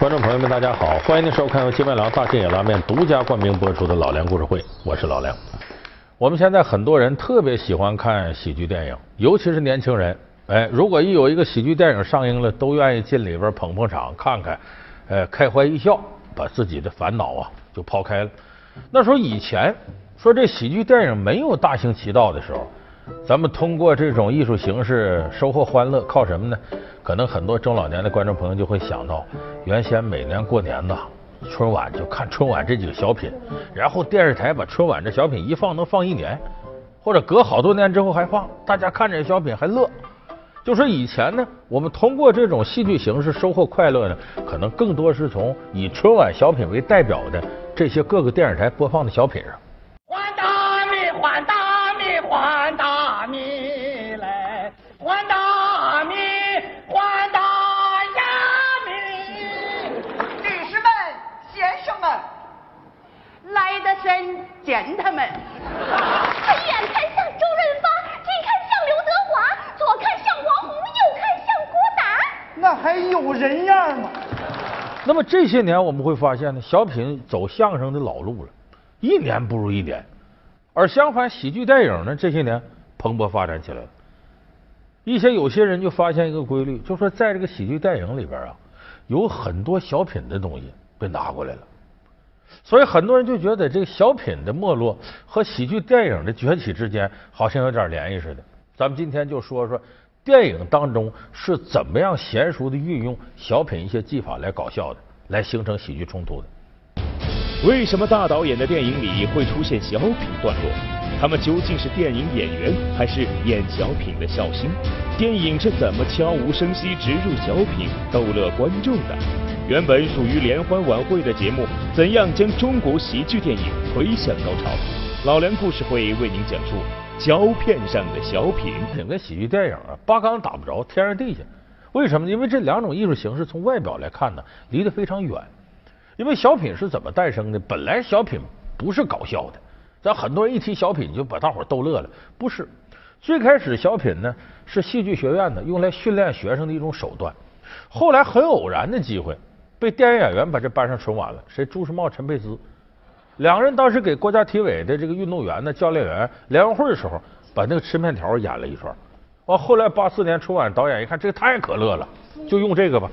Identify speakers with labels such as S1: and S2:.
S1: 观众朋友们，大家好，欢迎您收看由金麦郎大金野拉面独家冠名播出的《老梁故事会》，我是老梁。我们现在很多人特别喜欢看喜剧电影，尤其是年轻人。哎，如果一有一个喜剧电影上映了，都愿意进里边捧捧场，看看，呃，开怀一笑，把自己的烦恼啊就抛开了。那时候以前说这喜剧电影没有大行其道的时候，咱们通过这种艺术形式收获欢乐，靠什么呢？可能很多中老年的观众朋友就会想到，原先每年过年呐，春晚就看春晚这几个小品，然后电视台把春晚这小品一放能放一年，或者隔好多年之后还放，大家看这小品还乐。就说以前呢，我们通过这种戏剧形式收获快乐呢，可能更多是从以春晚小品为代表的这些各个电视台播放的小品上。
S2: 来
S3: 的是见他们。
S4: 眼看像周润发，近看像刘德华，左看像王红，右看像郭达。
S3: 那还有人样吗？
S1: 那么这些年我们会发现呢，小品走相声的老路了，一年不如一年。而相反，喜剧电影呢，这些年蓬勃发展起来了。一些有些人就发现一个规律，就说在这个喜剧电影里边啊，有很多小品的东西被拿过来了。所以很多人就觉得这个小品的没落和喜剧电影的崛起之间好像有点联系似的。咱们今天就说说电影当中是怎么样娴熟的运用小品一些技法来搞笑的，来形成喜剧冲突的。
S5: 为什么大导演的电影里会出现小品段落？他们究竟是电影演员还是演小品的笑星？电影是怎么悄无声息植入小品，逗乐观众的？原本属于联欢晚会的节目，怎样将中国喜剧电影推向高潮？老梁故事会为您讲述胶片上的小品。
S1: 整个喜剧电影啊，八竿打不着，天上地下。为什么？因为这两种艺术形式从外表来看呢，离得非常远。因为小品是怎么诞生的？本来小品不是搞笑的，咱很多人一提小品就把大伙逗乐了，不是。最开始小品呢是戏剧学院呢用来训练学生的一种手段，后来很偶然的机会，被电影演员把这搬上春晚了。谁？朱时茂、陈佩斯两个人当时给国家体委的这个运动员呢、教练员联欢会的时候，把那个吃面条演了一出。完后来八四年春晚导演一看这个太可乐了，就用这个吧。